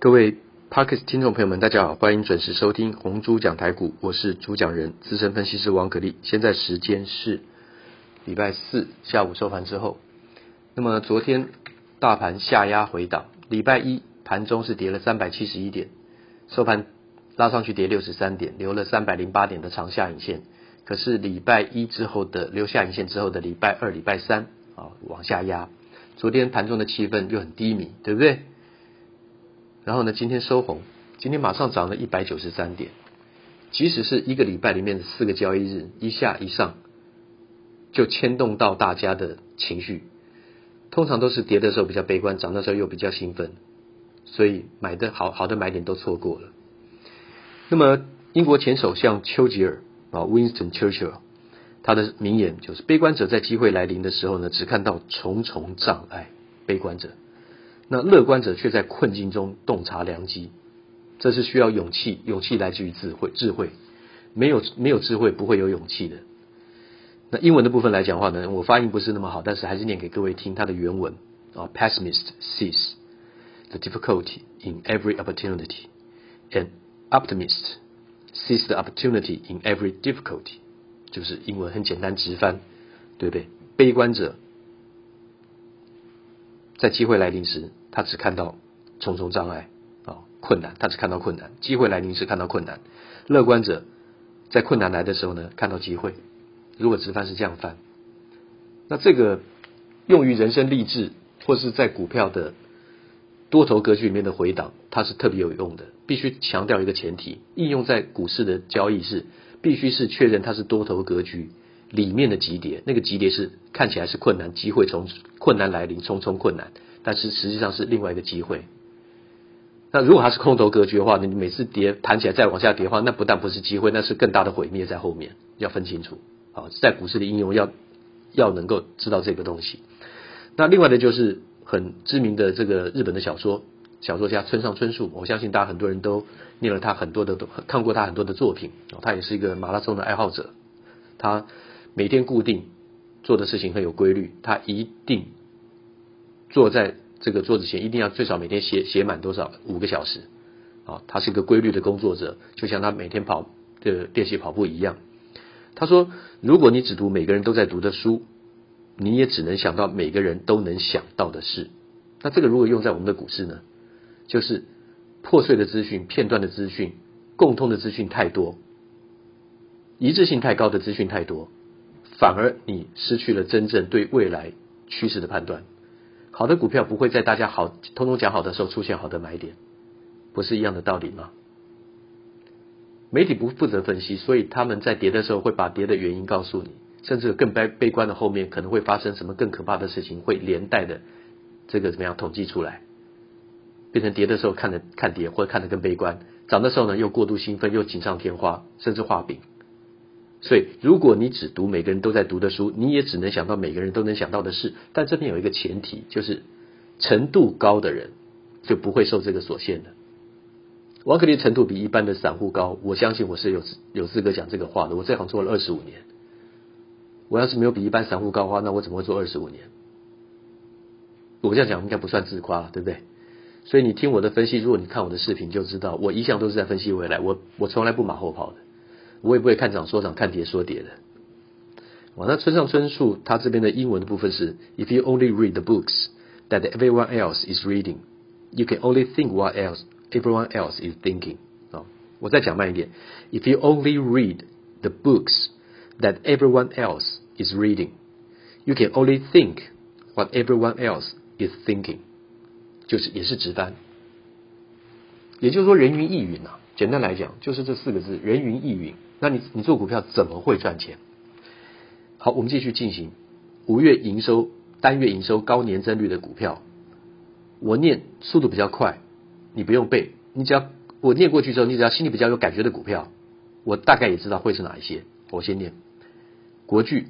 各位 Podcast 听众朋友们，大家好，欢迎准时收听红猪讲台股，我是主讲人资深分析师王可立。现在时间是礼拜四下午收盘之后。那么昨天大盘下压回档，礼拜一盘中是跌了三百七十一点，收盘拉上去跌六十三点，留了三百零八点的长下影线。可是礼拜一之后的留下影线之后的礼拜二、礼拜三啊往下压。昨天盘中的气氛就很低迷，对不对？然后呢，今天收红，今天马上涨了一百九十三点。即使是一个礼拜里面的四个交易日，一下一上，就牵动到大家的情绪。通常都是跌的时候比较悲观，涨的时候又比较兴奋，所以买的好好的买点都错过了。那么，英国前首相丘吉尔啊，Winston Churchill，他的名言就是：悲观者在机会来临的时候呢，只看到重重障碍。悲观者。那乐观者却在困境中洞察良机，这是需要勇气，勇气来自于智慧，智慧没有没有智慧不会有勇气的。那英文的部分来讲话呢，我发音不是那么好，但是还是念给各位听它的原文啊。Pessimist sees the difficulty in every opportunity, and optimist sees the opportunity in every difficulty，就是英文很简单直翻，对不对？悲观者在机会来临时。他只看到重重障碍啊，困难，他只看到困难；机会来临时看到困难。乐观者在困难来的时候呢，看到机会。如果直翻是这样翻，那这个用于人生励志或是在股票的多头格局里面的回档，它是特别有用的。必须强调一个前提，应用在股市的交易是必须是确认它是多头格局里面的级别，那个级别是看起来是困难，机会从困难来临，重重困难。但是实际上是另外一个机会。那如果它是空头格局的话，你每次跌弹起来再往下跌的话，那不但不是机会，那是更大的毁灭在后面，要分清楚。好，在股市的应用要要能够知道这个东西。那另外的就是很知名的这个日本的小说小说家村上春树，我相信大家很多人都念了他很多的看过他很多的作品。他也是一个马拉松的爱好者，他每天固定做的事情很有规律，他一定。坐在这个桌子前，一定要最少每天写写满多少五个小时啊！他是一个规律的工作者，就像他每天跑的练习跑步一样。他说：“如果你只读每个人都在读的书，你也只能想到每个人都能想到的事。那这个如果用在我们的股市呢？就是破碎的资讯、片段的资讯、共通的资讯太多，一致性太高的资讯太多，反而你失去了真正对未来趋势的判断。”好的股票不会在大家好通通讲好的时候出现好的买点，不是一样的道理吗？媒体不负责分析，所以他们在跌的时候会把跌的原因告诉你，甚至更悲悲观的后面可能会发生什么更可怕的事情，会连带的这个怎么样统计出来，变成跌的时候看的看跌，或者看的更悲观，涨的时候呢又过度兴奋，又锦上添花，甚至画饼。所以，如果你只读每个人都在读的书，你也只能想到每个人都能想到的事。但这边有一个前提，就是程度高的人就不会受这个所限的。王可立程度比一般的散户高，我相信我是有有资格讲这个话的。我这行做了二十五年，我要是没有比一般散户高的话，那我怎么会做二十五年？我这样讲应该不算自夸，对不对？所以你听我的分析，如果你看我的视频就知道，我一向都是在分析未来，我我从来不马后炮的。我也不会看涨说涨，看跌说跌的。哇，那村上春树他这边的英文的部分是：If you only read the books that everyone else is reading, you can only think what else everyone else is thinking。啊，我再讲慢一点：If you only read the books that everyone else is reading, you can only think what everyone else is thinking。就是也是直翻，也就是说人云亦云呐、啊。简单来讲，就是这四个字：人云亦云。那你你做股票怎么会赚钱？好，我们继续进行五月营收单月营收高年增率的股票。我念速度比较快，你不用背，你只要我念过去之后，你只要心里比较有感觉的股票，我大概也知道会是哪一些。我先念：国巨、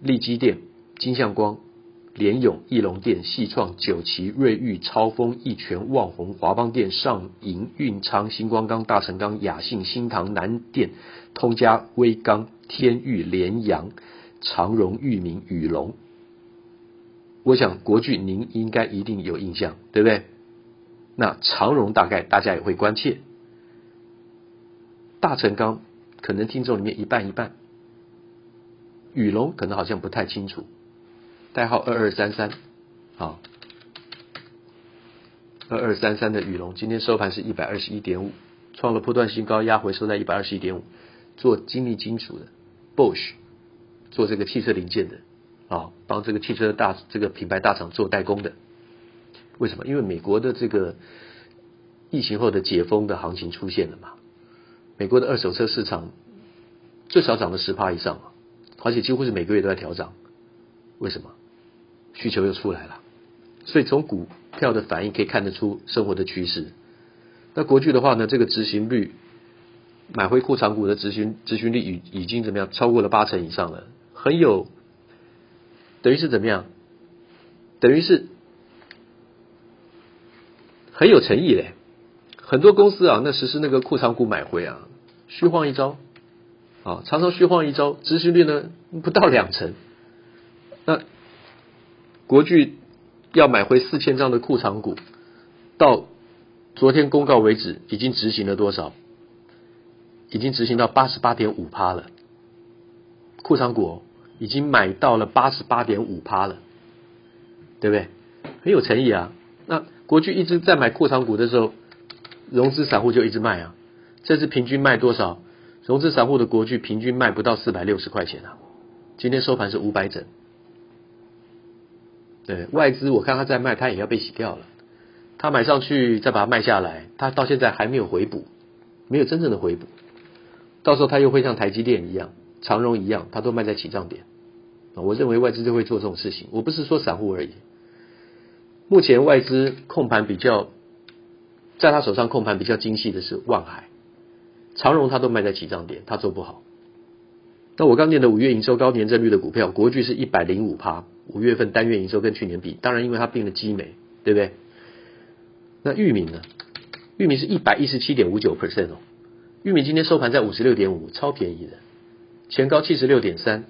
力积电、金像光。联永、义隆店、细创、九旗、瑞昱、超峰、一全、旺宏、华邦店、上银、运昌、星光钢、大成钢、雅信、新唐、南电、通家、威刚、天钰、联阳、长荣、裕民、宇龙。我想国巨您应该一定有印象，对不对？那长荣大概大家也会关切，大成钢可能听众里面一半一半，宇龙可能好像不太清楚，代号二二三三，好，二二三三的雨龙今天收盘是一百二十一点五，创了波段新高，压回收在一百二十一点五，做精密金属的 Bosch，做这个汽车零件的，啊，帮这个汽车大这个品牌大厂做代工的。为什么？因为美国的这个疫情后的解封的行情出现了嘛，美国的二手车市场最少涨了十趴以上，而且几乎是每个月都在调涨。为什么？需求又出来了，所以从股票的反应可以看得出生活的趋势。那国巨的话呢，这个执行率买回库藏股的执行执行率已已经怎么样？超过了八成以上了，很有，等于是怎么样？等于是。很有诚意嘞，很多公司啊，那实施那个库藏股买回啊，虚晃一招，啊，常常虚晃一招，执行率呢不到两成。那国巨要买回四千张的库藏股，到昨天公告为止，已经执行了多少？已经执行到八十八点五趴了，库藏股，已经买到了八十八点五趴了，对不对？很有诚意啊，那。国巨一直在买库藏股的时候，融资散户就一直卖啊。这次平均卖多少？融资散户的国巨平均卖不到四百六十块钱啊。今天收盘是五百整。对，外资我看他在卖，他也要被洗掉了。他买上去再把它卖下来，他到现在还没有回补，没有真正的回补。到时候他又会像台积电一样、长荣一样，他都卖在起涨点。我认为外资就会做这种事情。我不是说散户而已。目前外资控盘比较，在他手上控盘比较精细的是万海、长荣，他都卖在起涨点，他做不好。那我刚念的五月营收高年增率的股票，国巨是一百零五趴，五月份单月营收跟去年比，当然因为它并了基美，对不对？那玉米呢？玉米是一百一十七点五九 percent 哦，玉米今天收盘在五十六点五，超便宜的，前高七十六点三。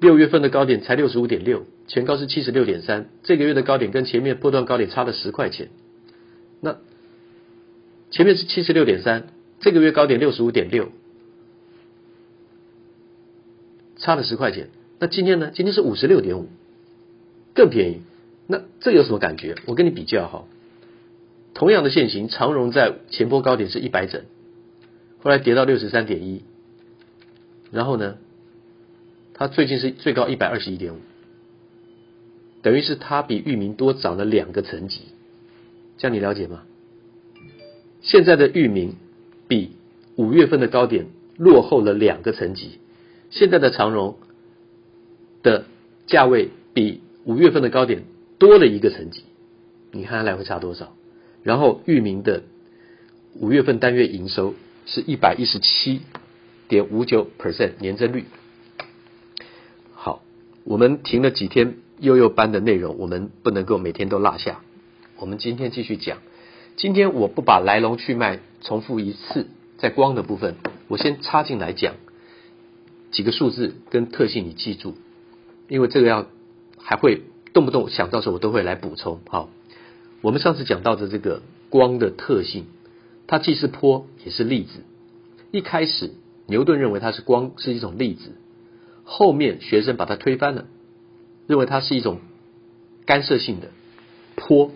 六月份的高点才六十五点六，前高是七十六点三，这个月的高点跟前面波段高点差了十块钱。那前面是七十六点三，这个月高点六十五点六，差了十块钱。那今天呢？今天是五十六点五，更便宜。那这有什么感觉？我跟你比较哈，同样的线型，长荣在前波高点是一百整，后来跌到六十三点一，然后呢？它最近是最高一百二十一点五，等于是它比域名多涨了两个层级，这样你了解吗？现在的域名比五月份的高点落后了两个层级，现在的长荣的价位比五月份的高点多了一个层级，你看它来回差多少？然后域名的五月份单月营收是一百一十七点五九 percent 年增率。好我们停了几天悠悠班的内容，我们不能够每天都落下。我们今天继续讲。今天我不把来龙去脉重复一次，在光的部分，我先插进来讲几个数字跟特性，你记住，因为这个要还会动不动想到时候我都会来补充。好，我们上次讲到的这个光的特性，它既是波也是粒子。一开始牛顿认为它是光，是一种粒子。后面学生把它推翻了，认为它是一种干涉性的波，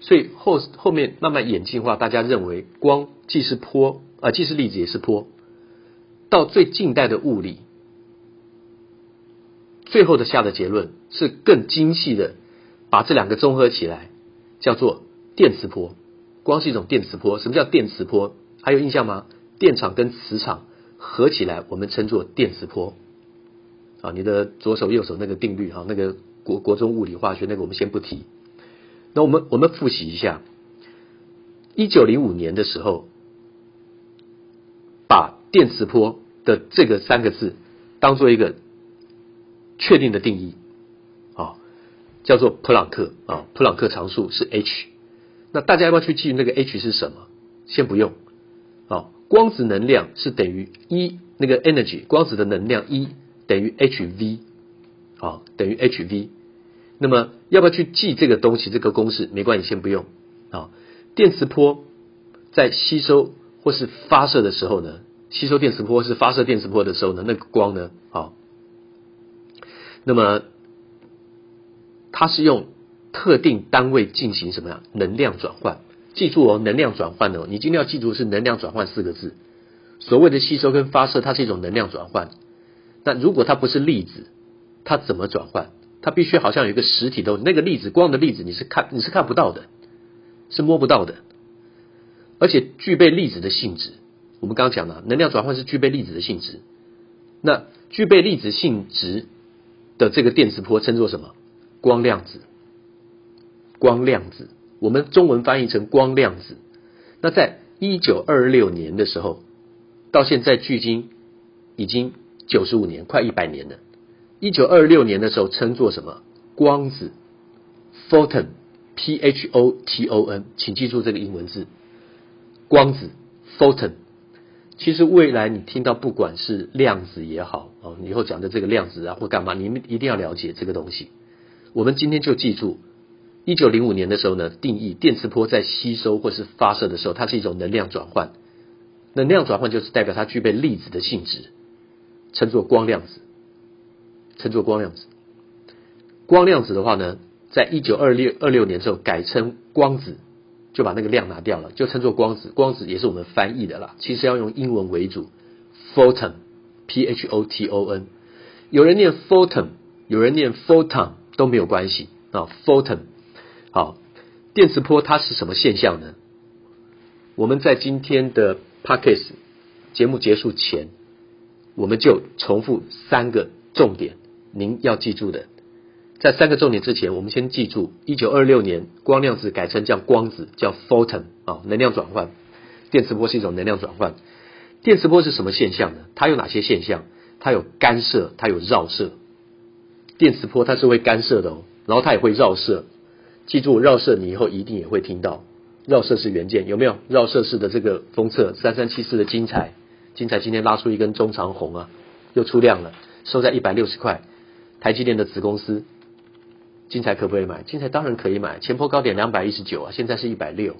所以后后面慢慢演进化，大家认为光既是波啊、既是粒子也是波。到最近代的物理，最后的下的结论是更精细的，把这两个综合起来，叫做电磁波。光是一种电磁波。什么叫电磁波？还有印象吗？电场跟磁场合起来，我们称作电磁波。啊，你的左手右手那个定律哈，那个国国中物理化学那个我们先不提。那我们我们复习一下，一九零五年的时候，把电磁波的这个三个字当做一个确定的定义啊，叫做普朗克啊，普朗克常数是 h。那大家要不要去记那个 h 是什么？先不用啊，光子能量是等于一那个 energy 光子的能量一。等于 hv，啊，等于 hv。那么要不要去记这个东西？这个公式没关系，先不用。啊，电磁波在吸收或是发射的时候呢，吸收电磁波是发射电磁波的时候呢，那个光呢，啊，那么它是用特定单位进行什么呀？能量转换。记住哦，能量转换哦，你今天要记住是能量转换四个字。所谓的吸收跟发射，它是一种能量转换。那如果它不是粒子，它怎么转换？它必须好像有一个实体的那个粒子，光的粒子你是看你是看不到的，是摸不到的，而且具备粒子的性质。我们刚刚讲了，能量转换是具备粒子的性质。那具备粒子性质的这个电磁波称作什么？光量子。光量子，我们中文翻译成光量子。那在一九二六年的时候，到现在距今已经九十五年，快一百年了。一九二六年的时候称作什么？光子，photon，p h o t o n，请记住这个英文字，光子，photon。其实未来你听到不管是量子也好，哦，以后讲的这个量子啊或干嘛，你们一定要了解这个东西。我们今天就记住，一九零五年的时候呢，定义电磁波在吸收或是发射的时候，它是一种能量转换。能量转换就是代表它具备粒子的性质，称作光量子。称作光量子，光量子的话呢，在一九二六二六年之后改称光子，就把那个量拿掉了，就称作光子。光子也是我们翻译的啦，其实要用英文为主，photon，p h o t o n，有人念 photon，有人念 photon 都没有关系啊，photon。好，电磁波它是什么现象呢？我们在今天的 Podcast 节目结束前，我们就重复三个重点。您要记住的，在三个重点之前，我们先记住：一九二六年，光量子改成叫光子，叫 photon 啊，能量转换。电磁波是一种能量转换。电磁波是什么现象呢？它有哪些现象？它有干涉，它有绕射。电磁波它是会干涉的哦，然后它也会绕射。记住绕射，你以后一定也会听到。绕射是元件，有没有？绕射式的这个封测三三七四的精彩，精彩今天拉出一根中长红啊，又出量了，收在一百六十块。台积电的子公司，金彩可不可以买？金彩当然可以买，前坡高点两百一十九啊，现在是一百六。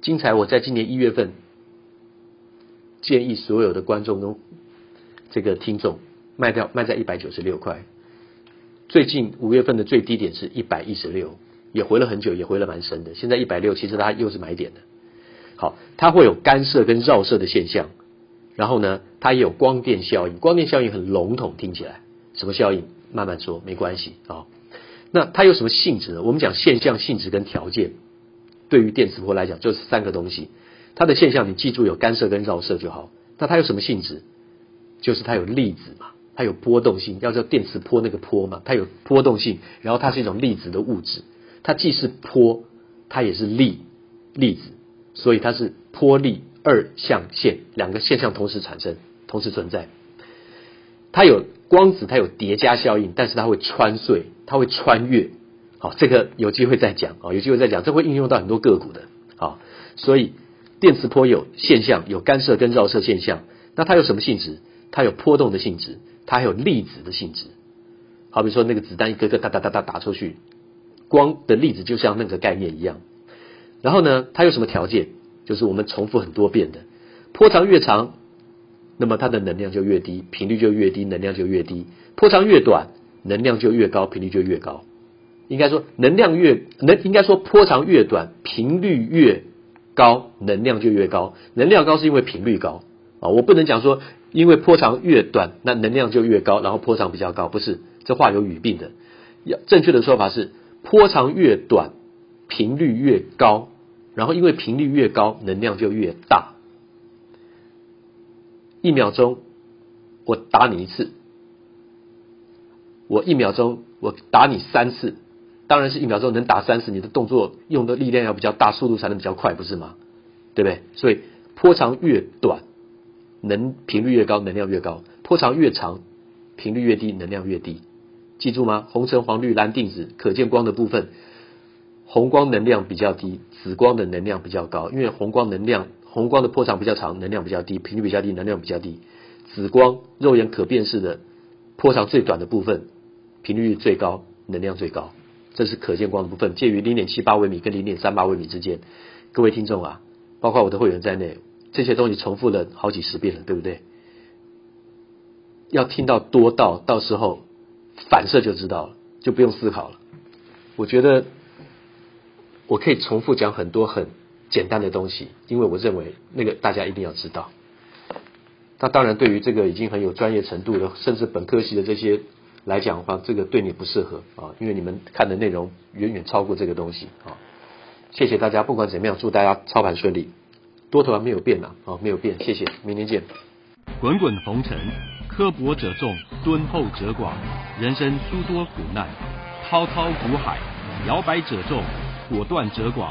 金彩我在今年一月份建议所有的观众跟这个听众卖掉，卖在一百九十六块。最近五月份的最低点是一百一十六，也回了很久，也回了蛮深的。现在一百六，其实它又是买点的。好，它会有干涉跟绕射的现象。然后呢，它也有光电效应，光电效应很笼统，听起来什么效应？慢慢说，没关系啊、哦。那它有什么性质呢？我们讲现象、性质跟条件，对于电磁波来讲就是三个东西。它的现象你记住有干涉跟绕射就好。那它有什么性质？就是它有粒子嘛，它有波动性，要叫电磁波那个波嘛，它有波动性，然后它是一种粒子的物质，它既是波，它也是粒粒子，所以它是波粒。二象限，两个现象同时产生，同时存在。它有光子，它有叠加效应，但是它会穿碎，它会穿越。好，这个有机会再讲啊，有机会再讲，这会应用到很多个股的。好，所以电磁波有现象，有干涉跟绕射现象。那它有什么性质？它有波动的性质，它还有粒子的性质。好比说那个子弹一个个哒哒哒哒打出去，光的粒子就像那个概念一样。然后呢，它有什么条件？就是我们重复很多遍的，波长越长，那么它的能量就越低，频率就越低，能量就越低；波长越短，能量就越高，频率就越高。应该说，能量越能应该说波长越短，频率越高，能量就越高。能量高是因为频率高啊，我不能讲说因为波长越短，那能量就越高，然后波长比较高，不是，这话有语病的。要正确的说法是，波长越短，频率越高。然后，因为频率越高，能量就越大。一秒钟，我打你一次，我一秒钟我打你三次，当然是一秒钟能打三次，你的动作用的力量要比较大，速度才能比较快，不是吗？对不对？所以波长越短，能频率越高，能量越高；波长越长，频率越低，能量越低。记住吗？红橙黄绿蓝靛紫，可见光的部分。红光能量比较低，紫光的能量比较高，因为红光能量，红光的波长比较长，能量比较低，频率比较低，能量比较低。紫光肉眼可辨识的波长最短的部分，频率最高，能量最高。这是可见光的部分，介于零点七八微米跟零点三八微米之间。各位听众啊，包括我的会员在内，这些东西重复了好几十遍了，对不对？要听到多到到时候反射就知道了，就不用思考了。我觉得我可以重复讲很多很简单的东西，因为我认为那个大家一定要知道。那当然，对于这个已经很有专业程度的，甚至本科系的这些来讲的话，这个对你不适合啊，因为你们看的内容远远超过这个东西啊。谢谢大家，不管怎么样，祝大家操盘顺利。多头还没有变呢，啊，没有变。谢谢，明天见。滚滚红尘，刻薄者众，敦厚者寡。人生诸多苦难，滔滔苦海，摇摆者众，果断者寡。